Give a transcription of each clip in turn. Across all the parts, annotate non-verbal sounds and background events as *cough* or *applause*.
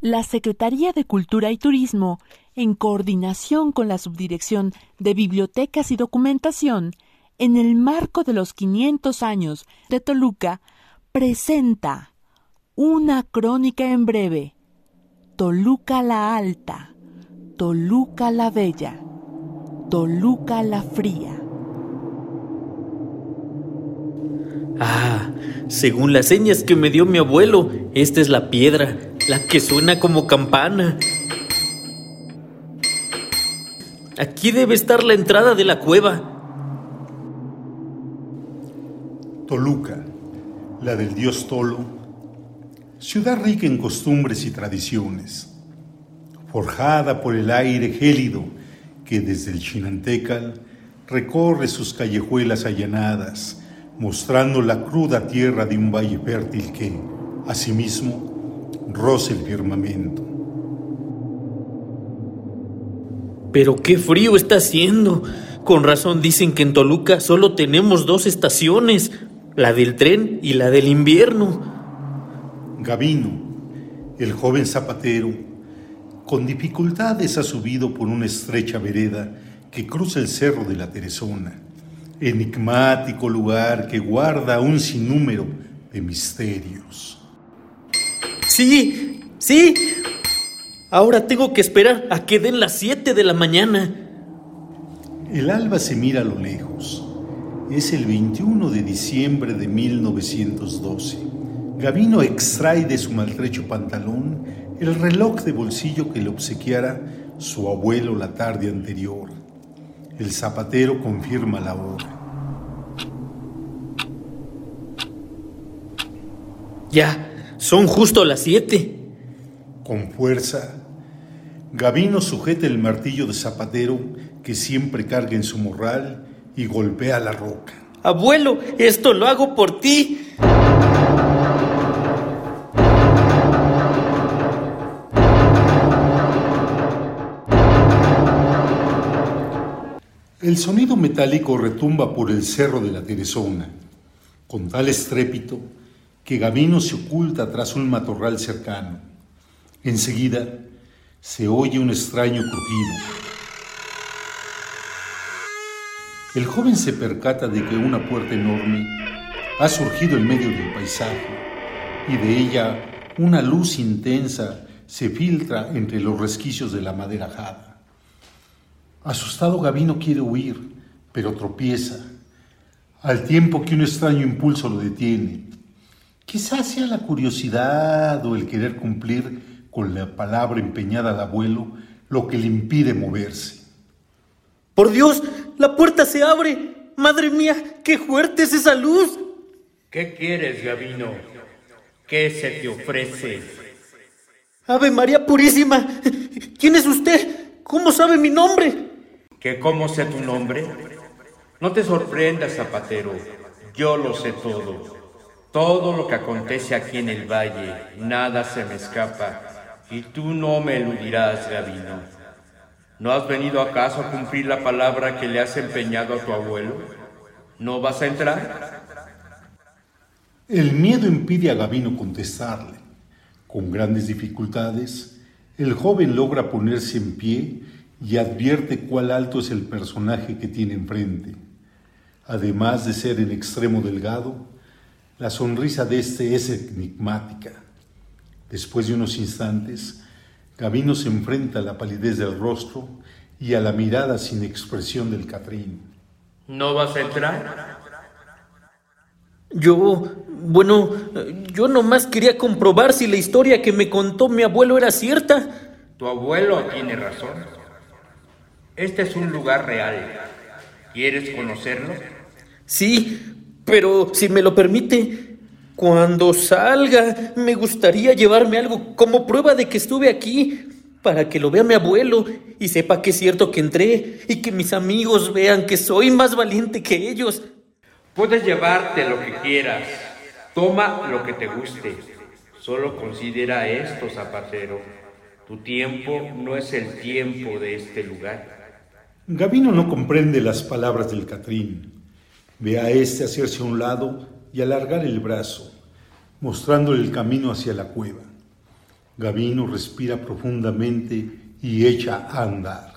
La Secretaría de Cultura y Turismo, en coordinación con la Subdirección de Bibliotecas y Documentación, en el marco de los 500 años de Toluca, presenta una crónica en breve. Toluca la Alta, Toluca la Bella, Toluca la Fría. Ah, según las señas que me dio mi abuelo, esta es la piedra, la que suena como campana. Aquí debe estar la entrada de la cueva. Toluca, la del dios Tolo, ciudad rica en costumbres y tradiciones, forjada por el aire gélido que desde el Chinantecal recorre sus callejuelas allanadas, mostrando la cruda tierra de un valle fértil que, asimismo, roza el firmamento. Pero qué frío está haciendo. Con razón dicen que en Toluca solo tenemos dos estaciones, la del tren y la del invierno. Gavino, el joven zapatero, con dificultades ha subido por una estrecha vereda que cruza el cerro de la Teresona enigmático lugar que guarda un sinnúmero de misterios. Sí, sí. Ahora tengo que esperar a que den las 7 de la mañana. El alba se mira a lo lejos. Es el 21 de diciembre de 1912. Gavino extrae de su maltrecho pantalón el reloj de bolsillo que le obsequiara su abuelo la tarde anterior. El zapatero confirma la hora. Ya, son justo las siete. Con fuerza, Gavino sujeta el martillo de zapatero que siempre carga en su morral y golpea la roca. Abuelo, esto lo hago por ti. El sonido metálico retumba por el cerro de la Teresona, con tal estrépito que Gavino se oculta tras un matorral cercano. Enseguida se oye un extraño crujido. El joven se percata de que una puerta enorme ha surgido en medio del paisaje y de ella una luz intensa se filtra entre los resquicios de la madera jada. Asustado, Gavino quiere huir, pero tropieza, al tiempo que un extraño impulso lo detiene. Quizás sea la curiosidad o el querer cumplir con la palabra empeñada al abuelo lo que le impide moverse. ¡Por Dios! ¡La puerta se abre! ¡Madre mía! ¡Qué fuerte es esa luz! ¿Qué quieres, Gavino? ¿Qué se te ofrece? ¡Ave María Purísima! ¿Quién es usted? ¿Cómo sabe mi nombre? ¿Que cómo sé tu nombre? No te sorprendas, zapatero, yo lo sé todo. Todo lo que acontece aquí en el valle, nada se me escapa, y tú no me eludirás, Gavino. ¿No has venido acaso a cumplir la palabra que le has empeñado a tu abuelo? ¿No vas a entrar? El miedo impide a Gavino contestarle. Con grandes dificultades, el joven logra ponerse en pie y advierte cuál alto es el personaje que tiene enfrente. Además de ser en extremo delgado, la sonrisa de este es enigmática. Después de unos instantes, Gavino se enfrenta a la palidez del rostro y a la mirada sin expresión del Catrín. ¿No vas a entrar? Yo, bueno, yo nomás quería comprobar si la historia que me contó mi abuelo era cierta. Tu abuelo tiene razón. Este es un lugar real. ¿Quieres conocerlo? Sí, pero si me lo permite, cuando salga me gustaría llevarme algo como prueba de que estuve aquí, para que lo vea mi abuelo y sepa que es cierto que entré y que mis amigos vean que soy más valiente que ellos. Puedes llevarte lo que quieras. Toma lo que te guste. Solo considera esto, zapatero. Tu tiempo no es el tiempo de este lugar. Gavino no comprende las palabras del Catrín. Ve a éste hacerse a un lado y alargar el brazo, mostrándole el camino hacia la cueva. Gavino respira profundamente y echa a andar.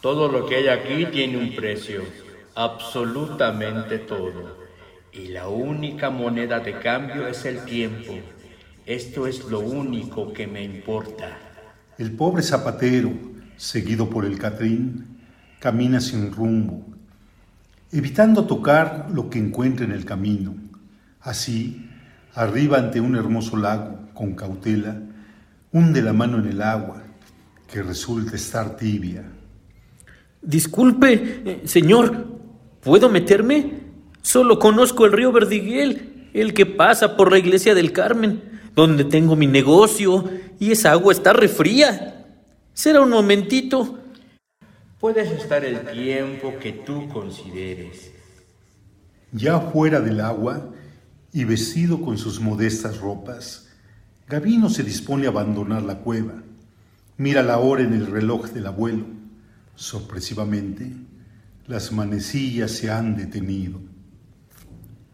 Todo lo que hay aquí tiene un precio, absolutamente todo. Y la única moneda de cambio es el tiempo. Esto es lo único que me importa. El pobre zapatero, seguido por el Catrín, camina sin rumbo, evitando tocar lo que encuentra en el camino. Así, arriba ante un hermoso lago, con cautela, hunde la mano en el agua, que resulta estar tibia. Disculpe, eh, señor, ¿puedo meterme? Solo conozco el río Verdiguel, el que pasa por la iglesia del Carmen, donde tengo mi negocio, y esa agua está refría. Será un momentito. Puedes estar el tiempo que tú consideres. Ya fuera del agua y vestido con sus modestas ropas, Gavino se dispone a abandonar la cueva. Mira la hora en el reloj del abuelo. Sorpresivamente, las manecillas se han detenido.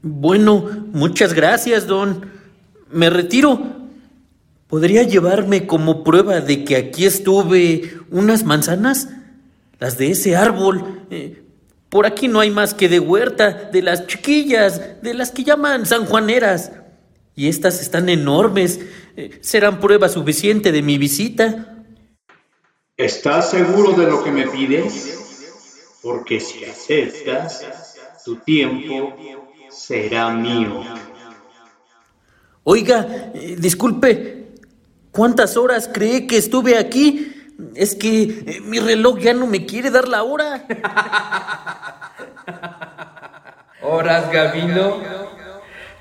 Bueno, muchas gracias, don. Me retiro. ¿Podría llevarme como prueba de que aquí estuve unas manzanas? Las de ese árbol. Eh, por aquí no hay más que de huerta, de las chiquillas, de las que llaman sanjuaneras. Y estas están enormes. Eh, serán prueba suficiente de mi visita. ¿Estás seguro de lo que me pides? Porque si aceptas, tu tiempo será mío. Oiga, eh, disculpe, ¿cuántas horas cree que estuve aquí? Es que eh, mi reloj ya no me quiere dar la hora. ¿Horas, Gavino?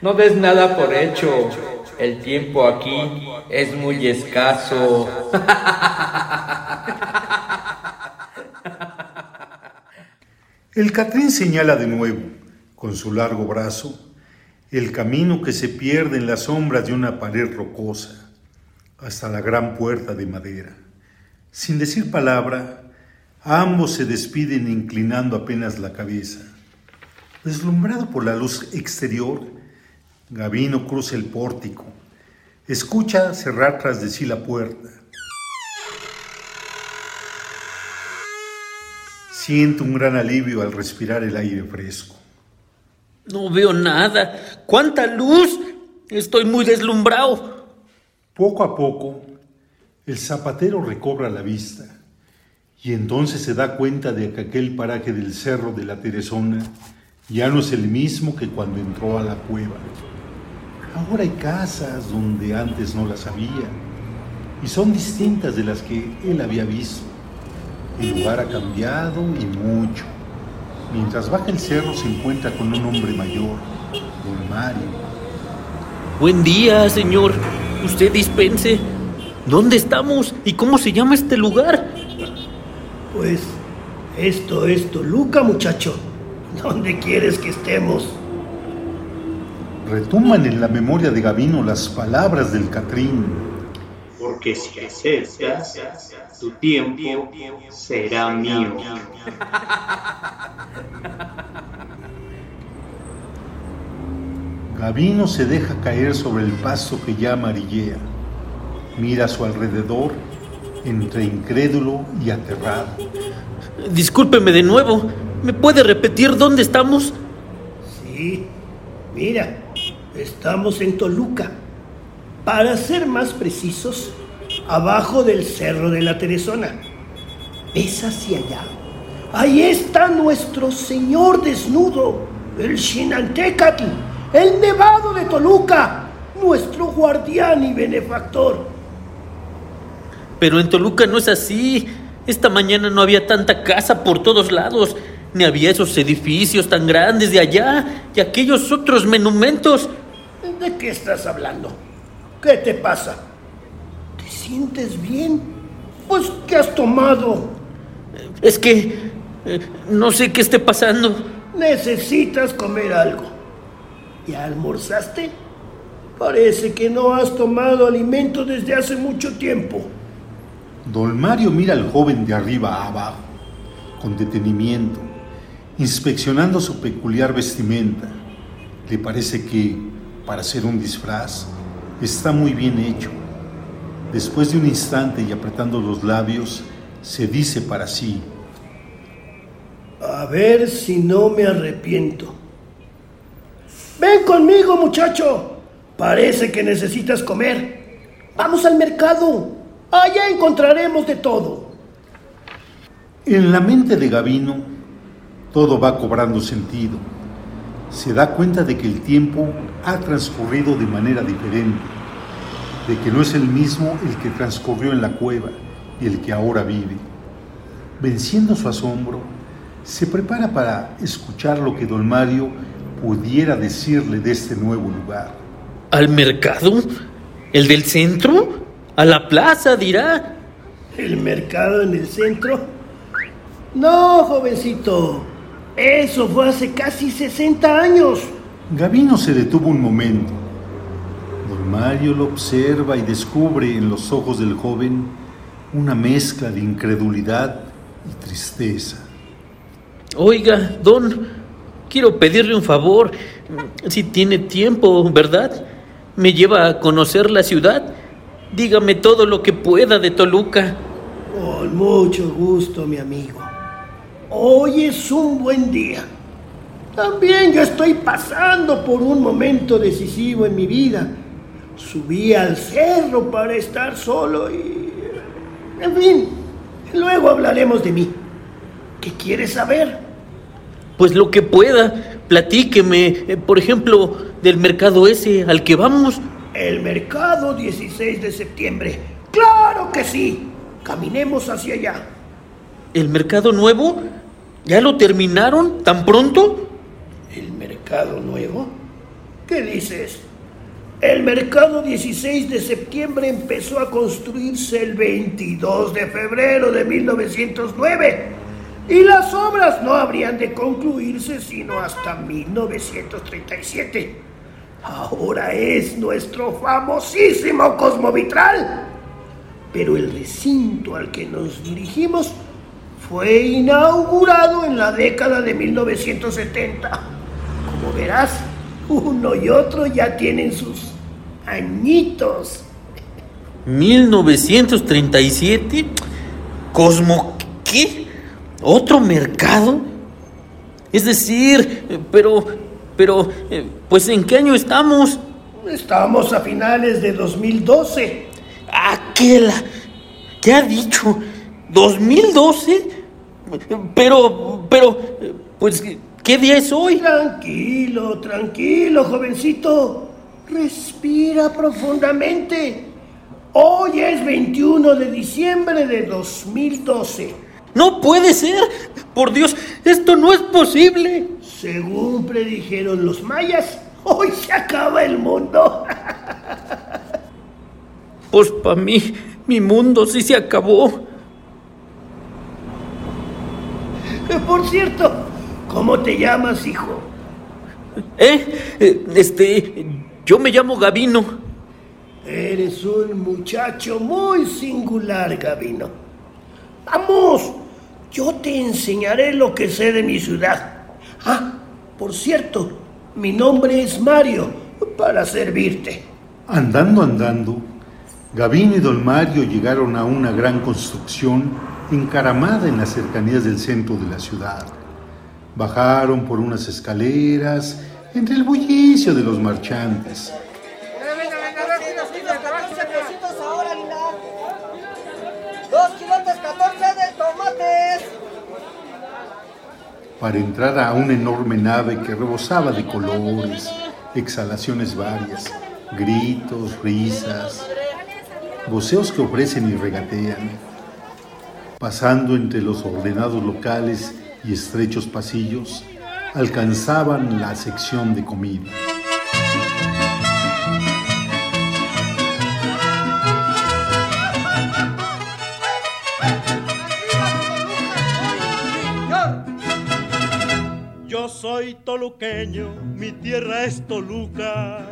No des nada por hecho. El tiempo aquí es muy escaso. El Catrín señala de nuevo, con su largo brazo, el camino que se pierde en las sombras de una pared rocosa, hasta la gran puerta de madera. Sin decir palabra, ambos se despiden inclinando apenas la cabeza. Deslumbrado por la luz exterior, Gavino cruza el pórtico, escucha cerrar tras de sí la puerta. Siente un gran alivio al respirar el aire fresco. No veo nada. ¡Cuánta luz! Estoy muy deslumbrado. Poco a poco, el zapatero recobra la vista y entonces se da cuenta de que aquel paraje del cerro de la Teresona ya no es el mismo que cuando entró a la cueva. Ahora hay casas donde antes no las había y son distintas de las que él había visto. El lugar ha cambiado y mucho. Mientras baja el cerro se encuentra con un hombre mayor, don Mario. Buen día, señor. Usted dispense. ¿Dónde estamos y cómo se llama este lugar? Pues esto es Toluca, muchacho. ¿Dónde quieres que estemos? Retumban en la memoria de Gavino las palabras del Catrín. Porque si aceptas, tu tiempo será mío. Gavino se deja caer sobre el paso que ya amarillea. Mira a su alrededor entre incrédulo y aterrado. Discúlpeme de nuevo. ¿Me puede repetir dónde estamos? Sí, mira, estamos en Toluca. Para ser más precisos, abajo del Cerro de la Teresona. ¿Ves hacia allá? Ahí está nuestro Señor desnudo, el Xinantecatl, el nevado de Toluca, nuestro guardián y benefactor. Pero en Toluca no es así. Esta mañana no había tanta casa por todos lados, ni había esos edificios tan grandes de allá y aquellos otros monumentos. ¿De qué estás hablando? ¿Qué te pasa? ¿Te sientes bien? Pues, ¿qué has tomado? Es que eh, no sé qué esté pasando. Necesitas comer algo. ¿Ya almorzaste? Parece que no has tomado alimento desde hace mucho tiempo. Don Mario mira al joven de arriba a abajo, con detenimiento, inspeccionando su peculiar vestimenta. Le parece que, para ser un disfraz, está muy bien hecho. Después de un instante y apretando los labios, se dice para sí, A ver si no me arrepiento. Ven conmigo, muchacho. Parece que necesitas comer. Vamos al mercado. Allá encontraremos de todo. En la mente de Gavino, todo va cobrando sentido. Se da cuenta de que el tiempo ha transcurrido de manera diferente, de que no es el mismo el que transcurrió en la cueva y el que ahora vive. Venciendo su asombro, se prepara para escuchar lo que don Mario pudiera decirle de este nuevo lugar. ¿Al mercado? ¿El del centro? ¿A la plaza, dirá? ¿El mercado en el centro? No, jovencito. Eso fue hace casi 60 años. Gavino se detuvo un momento. Don Mario lo observa y descubre en los ojos del joven una mezcla de incredulidad y tristeza. Oiga, don, quiero pedirle un favor. Si tiene tiempo, ¿verdad? Me lleva a conocer la ciudad. Dígame todo lo que pueda de Toluca. Con mucho gusto, mi amigo. Hoy es un buen día. También yo estoy pasando por un momento decisivo en mi vida. Subí al cerro para estar solo y... En fin, luego hablaremos de mí. ¿Qué quieres saber? Pues lo que pueda. Platíqueme, eh, por ejemplo, del mercado ese al que vamos. El mercado 16 de septiembre. Claro que sí. Caminemos hacia allá. ¿El mercado nuevo? ¿Ya lo terminaron tan pronto? ¿El mercado nuevo? ¿Qué dices? El mercado 16 de septiembre empezó a construirse el 22 de febrero de 1909 y las obras no habrían de concluirse sino hasta 1937. Ahora es nuestro famosísimo Cosmovitral. Pero el recinto al que nos dirigimos fue inaugurado en la década de 1970. Como verás, uno y otro ya tienen sus añitos. 1937. ¿Cosmo qué? ¿Otro mercado? Es decir, pero, pero, eh, pues ¿en qué año estamos? Estamos a finales de 2012. Aquel, ¿qué ha dicho? ¿2012? Pero, pero, pues, ¿qué día es hoy? Tranquilo, tranquilo, jovencito. Respira profundamente. Hoy es 21 de diciembre de 2012. No puede ser. Por Dios, esto no es posible. Según predijeron los mayas, *laughs* hoy se acaba el mundo. *laughs* Pues para mí, mi mundo sí se acabó. Por cierto, ¿cómo te llamas, hijo? ¿Eh? Eh, Este, yo me llamo Gavino. Eres un muchacho muy singular, Gavino. Vamos, yo te enseñaré lo que sé de mi ciudad. Ah, por cierto, mi nombre es Mario, para servirte. Andando, andando, Gavino y don Mario llegaron a una gran construcción encaramada en las cercanías del centro de la ciudad. Bajaron por unas escaleras entre el bullicio de los marchantes. ahora, linda. Dos kilotes 14 de tomates. Para entrar a una enorme nave que rebosaba de colores, exhalaciones varias, gritos, risas, voceos que ofrecen y regatean. Pasando entre los ordenados locales y estrechos pasillos, alcanzaban la sección de comida. Yo soy toluqueño, mi tierra es Toluca.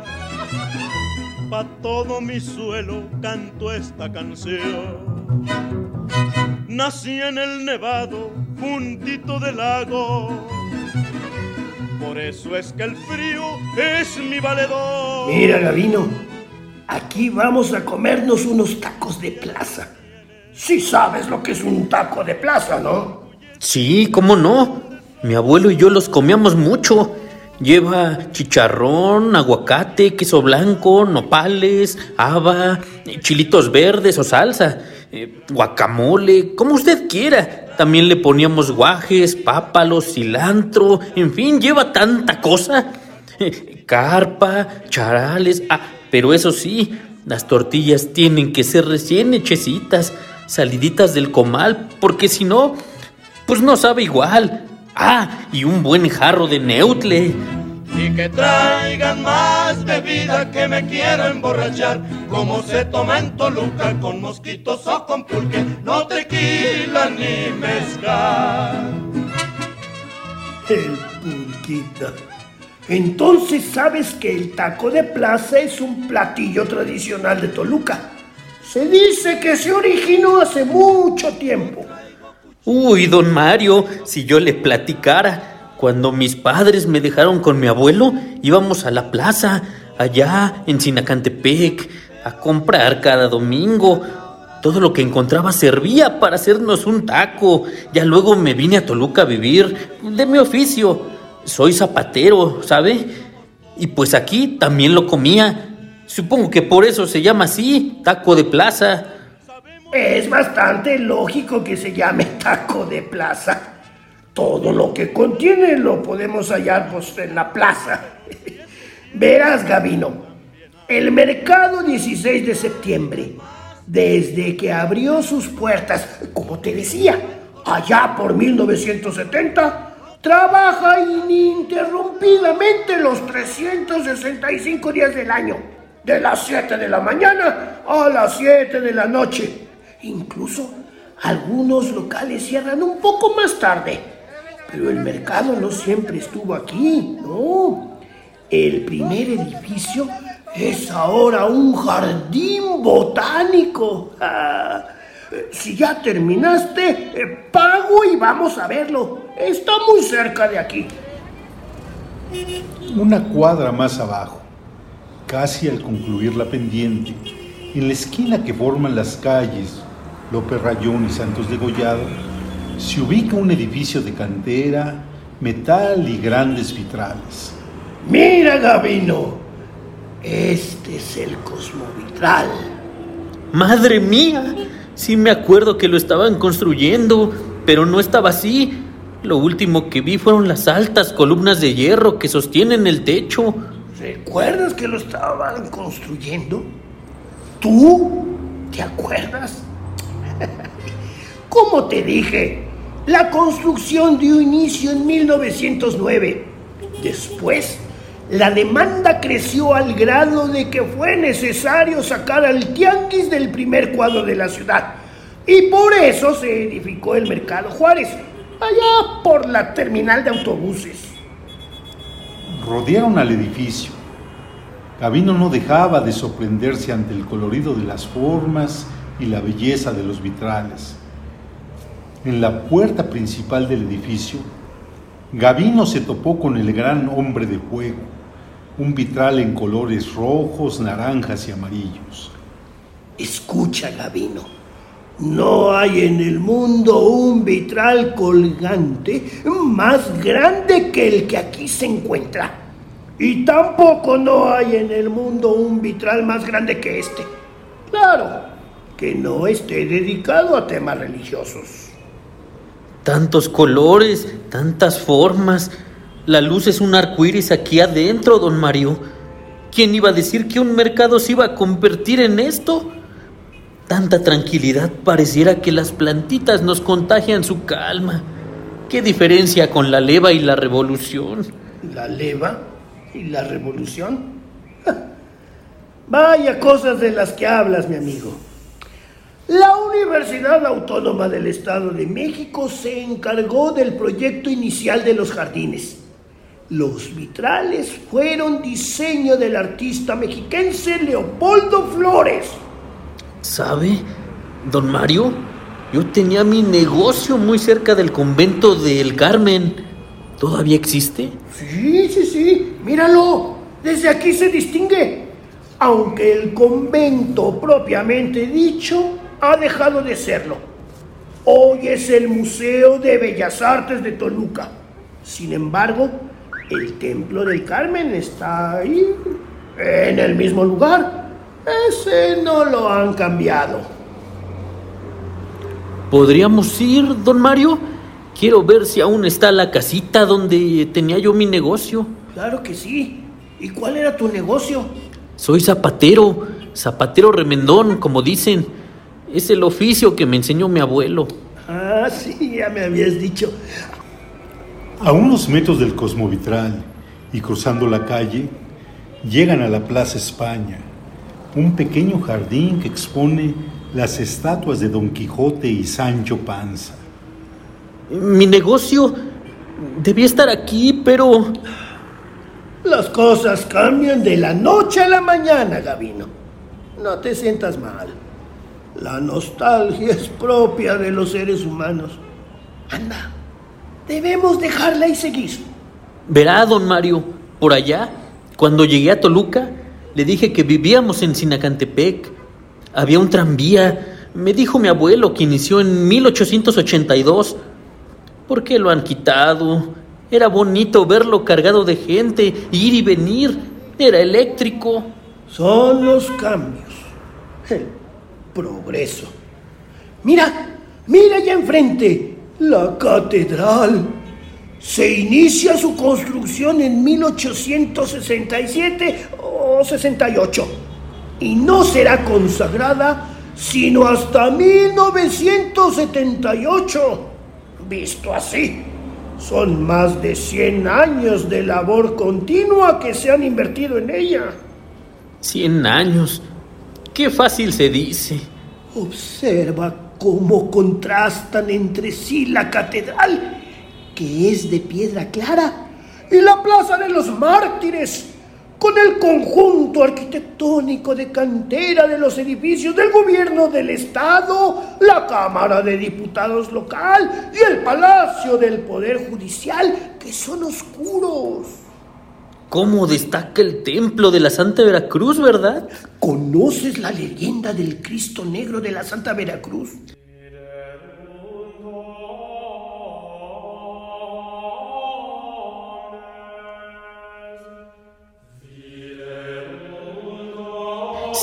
Pa' todo mi suelo canto esta canción. Nací en el nevado, juntito del lago. Por eso es que el frío es mi valedor. Mira, Gavino, aquí vamos a comernos unos tacos de plaza. Sí sabes lo que es un taco de plaza, ¿no? Sí, ¿cómo no? Mi abuelo y yo los comíamos mucho. Lleva chicharrón, aguacate, queso blanco, nopales, haba, chilitos verdes o salsa, eh, guacamole, como usted quiera. También le poníamos guajes, pápalos, cilantro, en fin, lleva tanta cosa. *laughs* Carpa, charales, ah, pero eso sí, las tortillas tienen que ser recién hechecitas, saliditas del comal, porque si no, pues no sabe igual. Ah, y un buen jarro de neutle. Y que traigan más bebida que me quiero emborrachar, como se toma en Toluca con mosquitos o con pulque, no tequila ni mezcal. El pulquito. Entonces sabes que el taco de plaza es un platillo tradicional de Toluca. Se dice que se originó hace mucho tiempo. Uy, don Mario, si yo le platicara, cuando mis padres me dejaron con mi abuelo, íbamos a la plaza, allá en Sinacantepec, a comprar cada domingo. Todo lo que encontraba servía para hacernos un taco. Ya luego me vine a Toluca a vivir de mi oficio. Soy zapatero, ¿sabe? Y pues aquí también lo comía. Supongo que por eso se llama así, taco de plaza. Es bastante lógico que se llame taco de plaza. Todo lo que contiene lo podemos hallar pues, en la plaza. *laughs* Verás, Gavino, el mercado 16 de septiembre, desde que abrió sus puertas, como te decía, allá por 1970, trabaja ininterrumpidamente los 365 días del año, de las 7 de la mañana a las 7 de la noche. Incluso algunos locales cierran un poco más tarde, pero el mercado no siempre estuvo aquí, ¿no? El primer edificio es ahora un jardín botánico. *laughs* Si ya terminaste, eh, pago y vamos a verlo. Está muy cerca de aquí. Una cuadra más abajo, casi al concluir la pendiente, en la esquina que forman las calles López Rayón y Santos de Gollado, se ubica un edificio de cantera, metal y grandes vitrales. Mira, Gavino, este es el cosmovitral. Madre mía, sí me acuerdo que lo estaban construyendo, pero no estaba así. Lo último que vi fueron las altas columnas de hierro que sostienen el techo. ¿Recuerdas que lo estaban construyendo? ¿Tú? ¿Te acuerdas? Como te dije, la construcción dio inicio en 1909. Después, la demanda creció al grado de que fue necesario sacar al tianguis del primer cuadro de la ciudad. Y por eso se edificó el Mercado Juárez, allá por la terminal de autobuses. Rodearon al edificio. Gavino no dejaba de sorprenderse ante el colorido de las formas y la belleza de los vitrales. En la puerta principal del edificio, Gavino se topó con el gran hombre de fuego, un vitral en colores rojos, naranjas y amarillos. Escucha, Gavino, no hay en el mundo un vitral colgante más grande que el que aquí se encuentra. Y tampoco no hay en el mundo un vitral más grande que este. Claro, que no esté dedicado a temas religiosos. Tantos colores, tantas formas. La luz es un arco iris aquí adentro, don Mario. ¿Quién iba a decir que un mercado se iba a convertir en esto? Tanta tranquilidad pareciera que las plantitas nos contagian su calma. ¿Qué diferencia con la leva y la revolución? ¿La leva y la revolución? *laughs* Vaya cosas de las que hablas, mi amigo. La Universidad Autónoma del Estado de México se encargó del proyecto inicial de los jardines. Los vitrales fueron diseño del artista mexiquense Leopoldo Flores. ¿Sabe, don Mario? Yo tenía mi negocio muy cerca del convento del Carmen. ¿Todavía existe? Sí, sí, sí. Míralo. Desde aquí se distingue. aunque el convento propiamente dicho ha dejado de serlo. Hoy es el Museo de Bellas Artes de Toluca. Sin embargo, el Templo del Carmen está ahí, en el mismo lugar. Ese no lo han cambiado. ¿Podríamos ir, don Mario? Quiero ver si aún está la casita donde tenía yo mi negocio. Claro que sí. ¿Y cuál era tu negocio? Soy zapatero, zapatero remendón, como dicen. Es el oficio que me enseñó mi abuelo. Ah, sí, ya me habías dicho. A unos metros del Cosmovitral y cruzando la calle, llegan a la Plaza España, un pequeño jardín que expone las estatuas de Don Quijote y Sancho Panza. Mi negocio debía estar aquí, pero... Las cosas cambian de la noche a la mañana, Gavino. No te sientas mal. La nostalgia es propia de los seres humanos. Anda, debemos dejarla y seguir. Verá, don Mario, por allá, cuando llegué a Toluca, le dije que vivíamos en Sinacantepec. Había un tranvía. Me dijo mi abuelo que inició en 1882. ¿Por qué lo han quitado? Era bonito verlo cargado de gente, ir y venir. Era eléctrico. Son los cambios. Progreso. Mira, mira allá enfrente, la catedral. Se inicia su construcción en 1867 o 68 y no será consagrada sino hasta 1978. Visto así, son más de 100 años de labor continua que se han invertido en ella. 100 años. Qué fácil se dice. Observa cómo contrastan entre sí la catedral, que es de piedra clara, y la plaza de los mártires, con el conjunto arquitectónico de cantera de los edificios del gobierno del Estado, la Cámara de Diputados local y el Palacio del Poder Judicial, que son oscuros. ¿Cómo destaca el templo de la Santa Veracruz, verdad? ¿Conoces la leyenda del Cristo Negro de la Santa Veracruz?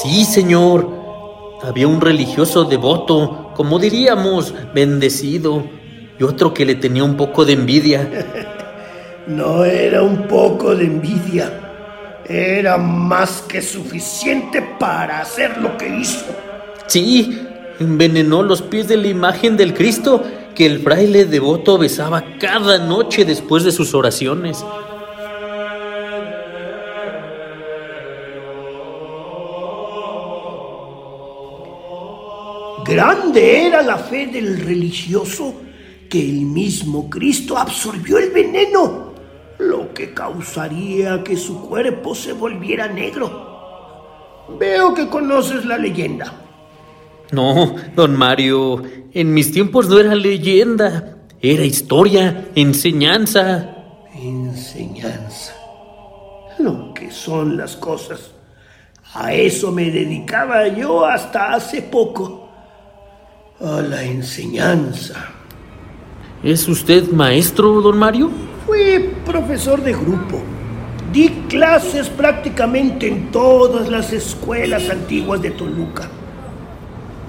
Sí, señor. Había un religioso devoto, como diríamos, bendecido, y otro que le tenía un poco de envidia. No era un poco de envidia, era más que suficiente para hacer lo que hizo. Sí, envenenó los pies de la imagen del Cristo que el fraile devoto besaba cada noche después de sus oraciones. Grande era la fe del religioso que el mismo Cristo absorbió el veneno, lo que causaría que su cuerpo se volviera negro. Veo que conoces la leyenda. No, don Mario, en mis tiempos no era leyenda, era historia, enseñanza. Enseñanza. Lo que son las cosas. A eso me dedicaba yo hasta hace poco. A la enseñanza. ¿Es usted maestro, don Mario? Fui profesor de grupo. Di clases prácticamente en todas las escuelas antiguas de Toluca.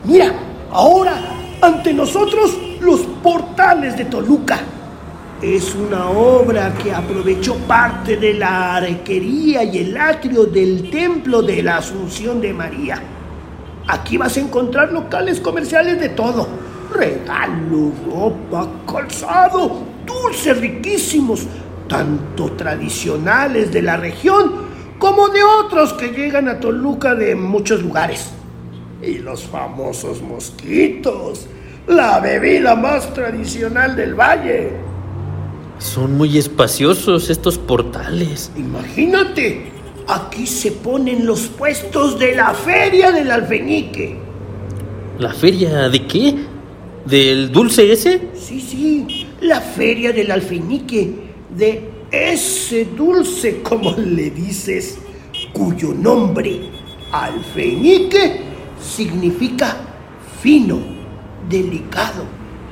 Mira, ahora ante nosotros los portales de Toluca. Es una obra que aprovechó parte de la arquería y el atrio del templo de la Asunción de María. Aquí vas a encontrar locales comerciales de todo. Regalos, ropa, calzado, dulces riquísimos, tanto tradicionales de la región como de otros que llegan a Toluca de muchos lugares. Y los famosos mosquitos, la bebida más tradicional del valle. Son muy espaciosos estos portales. Imagínate, aquí se ponen los puestos de la feria del alfeñique. ¿La feria de qué? ¿Del dulce ese? Sí, sí, la feria del alfeñique, de ese dulce, como le dices, cuyo nombre Alfeñique significa fino, delicado.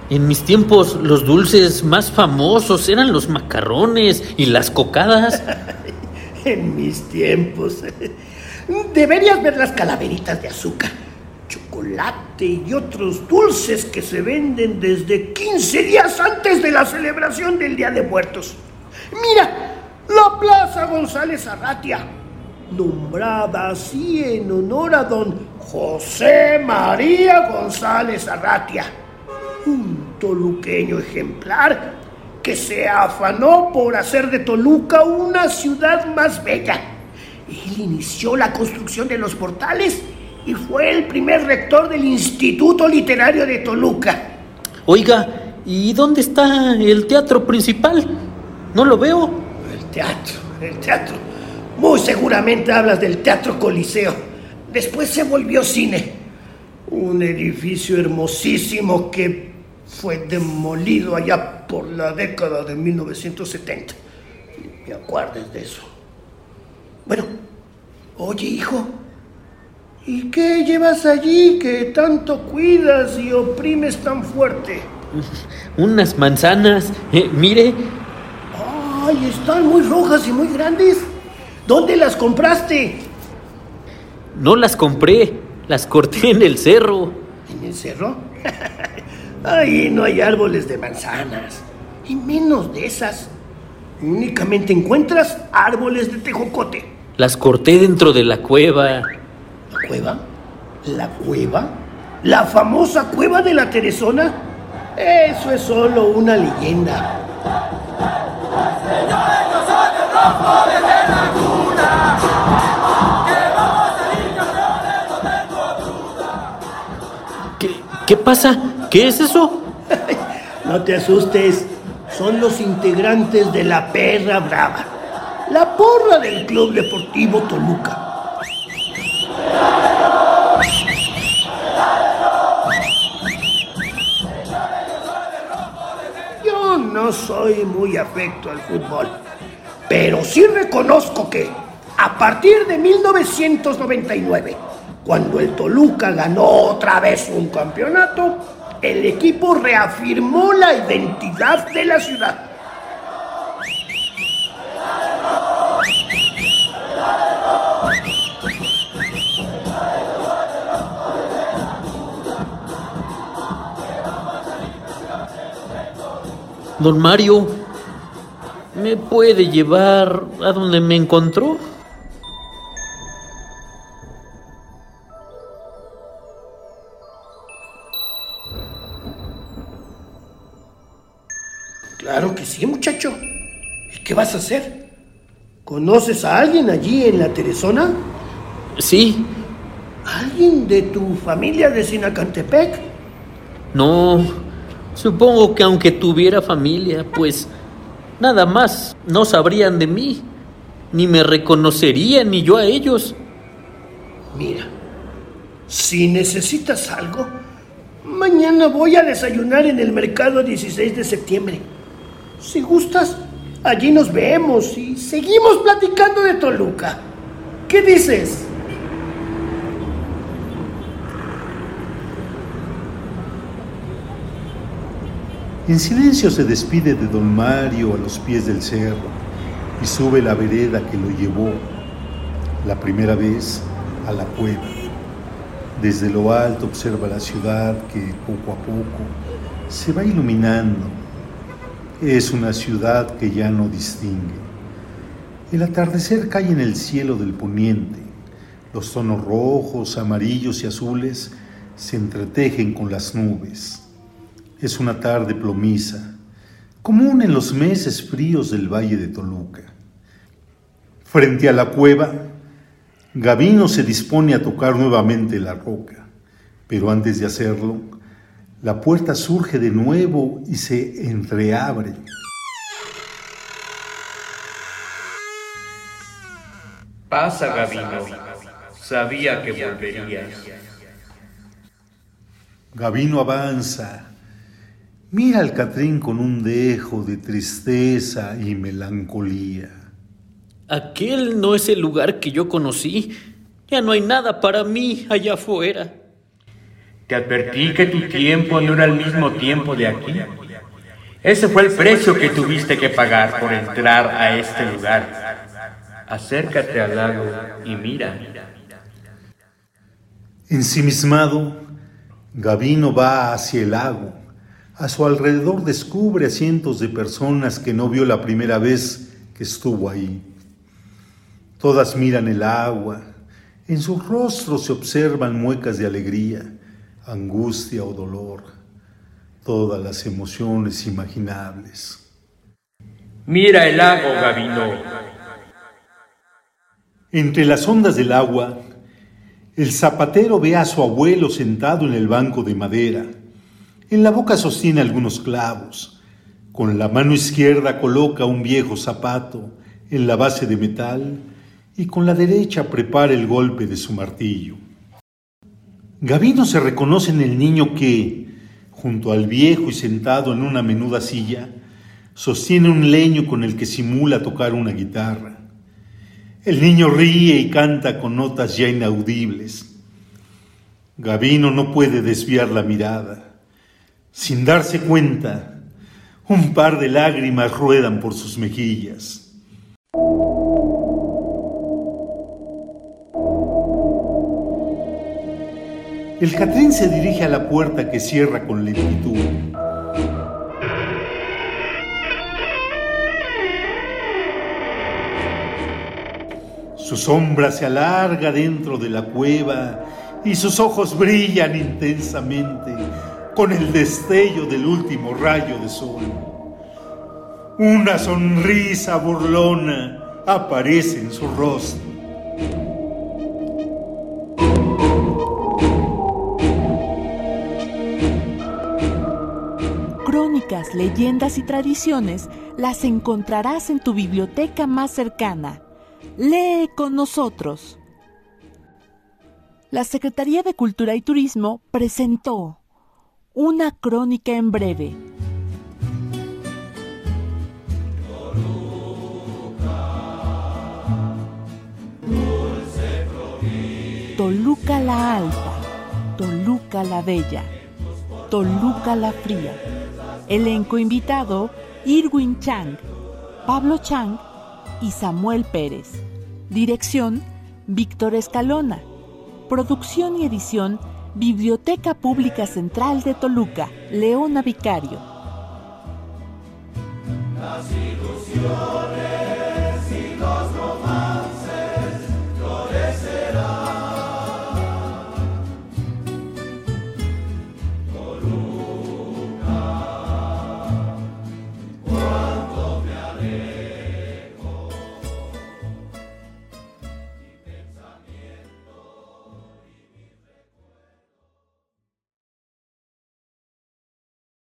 En mis tiempos los dulces más famosos eran los macarrones y las cocadas. *laughs* en mis tiempos. Deberías ver las calaveritas de azúcar, chocolate y otros dulces que se venden desde 15 días antes de la celebración del Día de Muertos. Mira, la Plaza González Arratia, nombrada así en honor a don José María González Arratia, un toluqueño ejemplar que se afanó por hacer de Toluca una ciudad más bella. Él inició la construcción de los portales y fue el primer rector del Instituto Literario de Toluca. Oiga, ¿y dónde está el teatro principal? No lo veo. El teatro, el teatro. Muy seguramente hablas del Teatro Coliseo. Después se volvió cine. Un edificio hermosísimo que fue demolido allá por la década de 1970. Me acuerdes de eso. Bueno, oye hijo, ¿y qué llevas allí que tanto cuidas y oprimes tan fuerte? *laughs* Unas manzanas. Eh, mire. Ay, están muy rojas y muy grandes. ¿Dónde las compraste? No las compré, las corté en el cerro. ¿En el cerro? *laughs* Ahí no hay árboles de manzanas, y menos de esas. Únicamente encuentras árboles de tejocote. Las corté dentro de la cueva. ¿La cueva? ¿La cueva? ¿La famosa cueva de la Teresona? Eso es solo una leyenda. ¿Qué, ¿Qué pasa? ¿Qué es eso? *laughs* no te asustes. Son los integrantes de la Perra Brava, la porra del Club Deportivo Toluca. Soy muy afecto al fútbol, pero sí reconozco que a partir de 1999, cuando el Toluca ganó otra vez un campeonato, el equipo reafirmó la identidad de la ciudad. Don Mario, ¿me puede llevar a donde me encontró? Claro que sí, muchacho. ¿Y qué vas a hacer? ¿Conoces a alguien allí en la Teresona? Sí. ¿Alguien de tu familia de Sinacantepec? No, supongo que aunque tuviera familia, pues nada más no sabrían de mí, ni me reconocerían ni yo a ellos. Mira, si necesitas algo, mañana voy a desayunar en el mercado 16 de septiembre. Si gustas, allí nos vemos y seguimos platicando de Toluca. ¿Qué dices? En silencio se despide de don Mario a los pies del cerro y sube la vereda que lo llevó la primera vez a la cueva. Desde lo alto observa la ciudad que poco a poco se va iluminando. Es una ciudad que ya no distingue. El atardecer cae en el cielo del poniente. Los tonos rojos, amarillos y azules se entretejen con las nubes. Es una tarde plomiza, común en los meses fríos del valle de Toluca. Frente a la cueva, Gavino se dispone a tocar nuevamente la roca, pero antes de hacerlo, la puerta surge de nuevo y se entreabre. Pasa, Gavino. Sabía que volverías. Gavino avanza. Mira al Catrín con un dejo de tristeza y melancolía. Aquel no es el lugar que yo conocí. Ya no hay nada para mí allá afuera. Te advertí que tu tiempo no era el mismo tiempo de aquí. Ese fue el precio que tuviste que pagar por entrar a este lugar. Acércate al lago y mira. Ensimismado, Gavino va hacia el lago. A su alrededor descubre a cientos de personas que no vio la primera vez que estuvo ahí. Todas miran el agua. En sus rostros se observan muecas de alegría, angustia o dolor, todas las emociones imaginables. Mira el lago, Gavino. Entre las ondas del agua, el zapatero ve a su abuelo sentado en el banco de madera. En la boca sostiene algunos clavos. Con la mano izquierda coloca un viejo zapato en la base de metal y con la derecha prepara el golpe de su martillo. Gavino se reconoce en el niño que, junto al viejo y sentado en una menuda silla, sostiene un leño con el que simula tocar una guitarra. El niño ríe y canta con notas ya inaudibles. Gavino no puede desviar la mirada. Sin darse cuenta, un par de lágrimas ruedan por sus mejillas. El Catrín se dirige a la puerta que cierra con lentitud. Su sombra se alarga dentro de la cueva y sus ojos brillan intensamente con el destello del último rayo de sol. Una sonrisa burlona aparece en su rostro. Crónicas, leyendas y tradiciones las encontrarás en tu biblioteca más cercana. Lee con nosotros. La Secretaría de Cultura y Turismo presentó una crónica en breve. Toluca la Alta, Toluca la Bella, Toluca la Fría. Elenco invitado, Irwin Chang, Pablo Chang y Samuel Pérez. Dirección, Víctor Escalona. Producción y edición, Biblioteca Pública Central de Toluca, Leona Vicario.